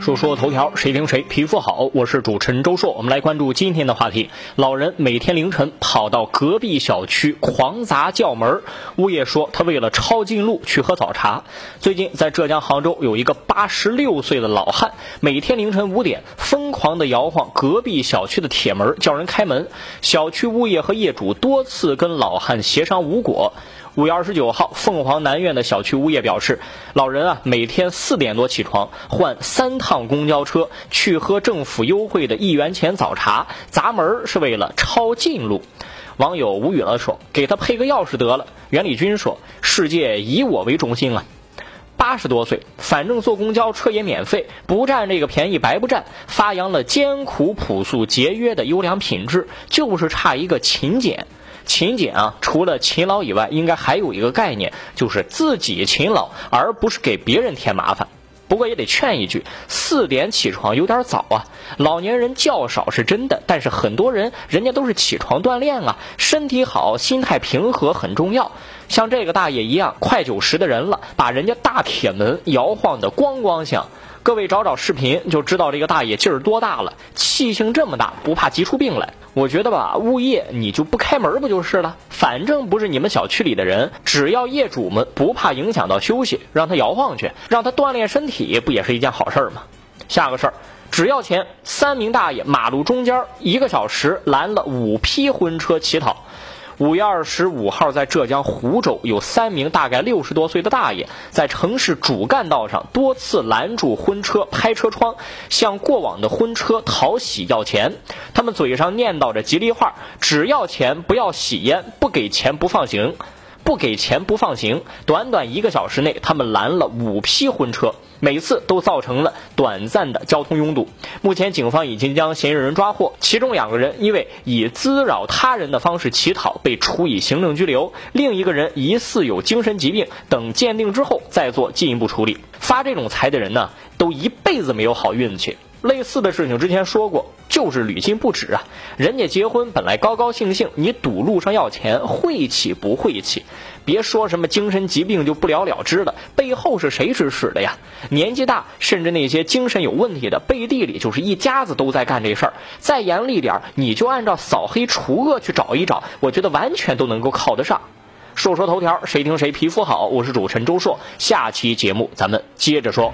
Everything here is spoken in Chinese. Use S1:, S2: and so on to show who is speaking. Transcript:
S1: 说说头条，谁听谁皮肤好。我是主持人周硕，我们来关注今天的话题。老人每天凌晨跑到隔壁小区狂砸叫门，物业说他为了抄近路去喝早茶。最近在浙江杭州有一个八十六岁的老汉，每天凌晨五点疯狂地摇晃隔壁小区的铁门，叫人开门。小区物业和业主多次跟老汉协商无果。五月二十九号，凤凰南苑的小区物业表示，老人啊每天四点多起床，换三趟公交车去喝政府优惠的一元钱早茶，砸门是为了抄近路。网友无语了，说：“给他配个钥匙得了。”袁立军说：“世界以我为中心啊。”八十多岁，反正坐公交车也免费，不占这个便宜白不占。发扬了艰苦朴素节约的优良品质，就是差一个勤俭。勤俭啊，除了勤劳以外，应该还有一个概念，就是自己勤劳，而不是给别人添麻烦。不过也得劝一句，四点起床有点早啊。老年人较少是真的，但是很多人人家都是起床锻炼啊，身体好，心态平和很重要。像这个大爷一样，快九十的人了，把人家大铁门摇晃的咣咣响。各位找找视频就知道这个大爷劲儿多大了，气性这么大，不怕急出病来。我觉得吧，物业你就不开门不就是了？反正不是你们小区里的人，只要业主们不怕影响到休息，让他摇晃去，让他锻炼身体，不也是一件好事儿吗？下个事儿，只要钱，三名大爷马路中间一个小时拦了五批婚车乞讨。五月二十五号，在浙江湖州，有三名大概六十多岁的大爷，在城市主干道上多次拦住婚车，拍车窗，向过往的婚车讨喜要钱。他们嘴上念叨着吉利话：“只要钱，不要喜烟，不给钱不放行。”不给钱不放行。短短一个小时内，他们拦了五批婚车，每次都造成了短暂的交通拥堵。目前，警方已经将嫌疑人抓获，其中两个人因为以滋扰他人的方式乞讨被处以行政拘留，另一个人疑似有精神疾病，等鉴定之后再做进一步处理。发这种财的人呢，都一辈子没有好运气。类似的事情之前说过，就是屡禁不止啊！人家结婚本来高高兴兴，你堵路上要钱，晦气不晦气？别说什么精神疾病就不了了之了，背后是谁指使的呀？年纪大，甚至那些精神有问题的，背地里就是一家子都在干这事儿。再严厉点，你就按照扫黑除恶去找一找，我觉得完全都能够靠得上。说说头条，谁听谁皮肤好？我是主持人周硕，下期节目咱们接着说。